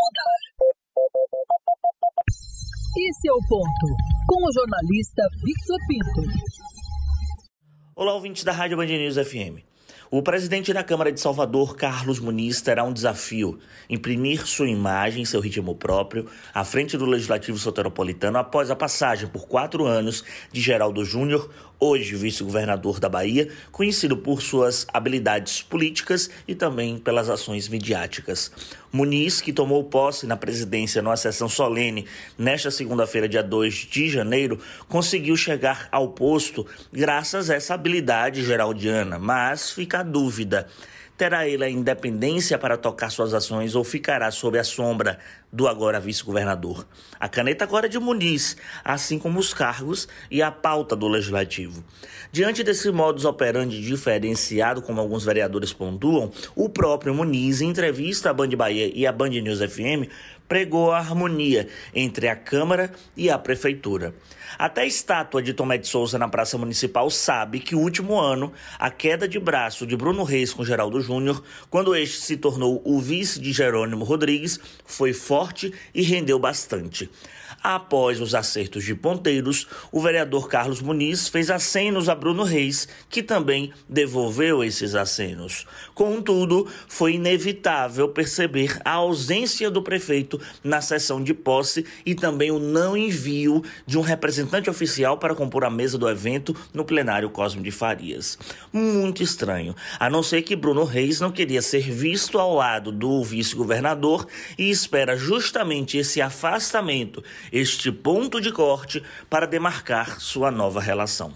Mudar. Esse é o ponto, com o jornalista Victor Pinto. Olá, ouvintes da Rádio Band News FM. O presidente da Câmara de Salvador, Carlos Muniz, terá um desafio: imprimir sua imagem, seu ritmo próprio, à frente do Legislativo Soteropolitano após a passagem por quatro anos de Geraldo Júnior, hoje vice-governador da Bahia, conhecido por suas habilidades políticas e também pelas ações midiáticas. Muniz, que tomou posse na presidência numa sessão solene nesta segunda-feira, dia 2 de janeiro, conseguiu chegar ao posto graças a essa habilidade geraldiana, mas fica dúvida. Terá ele a independência para tocar suas ações ou ficará sob a sombra do agora vice-governador? A caneta agora é de Muniz, assim como os cargos e a pauta do legislativo. Diante desse modus operandi diferenciado, como alguns vereadores pontuam, o próprio Muniz, em entrevista à Band Bahia e à Band News FM, pregou a harmonia entre a Câmara e a Prefeitura. Até a estátua de Tomé de Souza na Praça Municipal sabe que o último ano, a queda de braço de Bruno Reis com Geraldo Júnior, quando este se tornou o vice de Jerônimo Rodrigues, foi forte e rendeu bastante. Após os acertos de ponteiros, o vereador Carlos Muniz fez acenos a Bruno Reis, que também devolveu esses acenos. Contudo, foi inevitável perceber a ausência do prefeito na sessão de posse e também o não envio de um representante oficial para compor a mesa do evento no plenário Cosme de Farias. Muito estranho, a não ser que Bruno Reis não queria ser visto ao lado do vice-governador e espera justamente esse afastamento este ponto de corte para demarcar sua nova relação.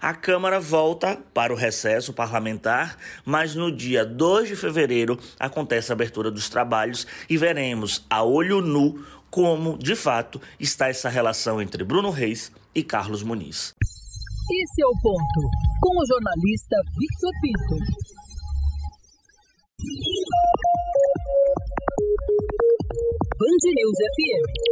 A Câmara volta para o recesso parlamentar, mas no dia 2 de fevereiro acontece a abertura dos trabalhos e veremos a olho nu como, de fato, está essa relação entre Bruno Reis e Carlos Muniz. Esse é o ponto, com o jornalista Victor Pinto. Band News FM.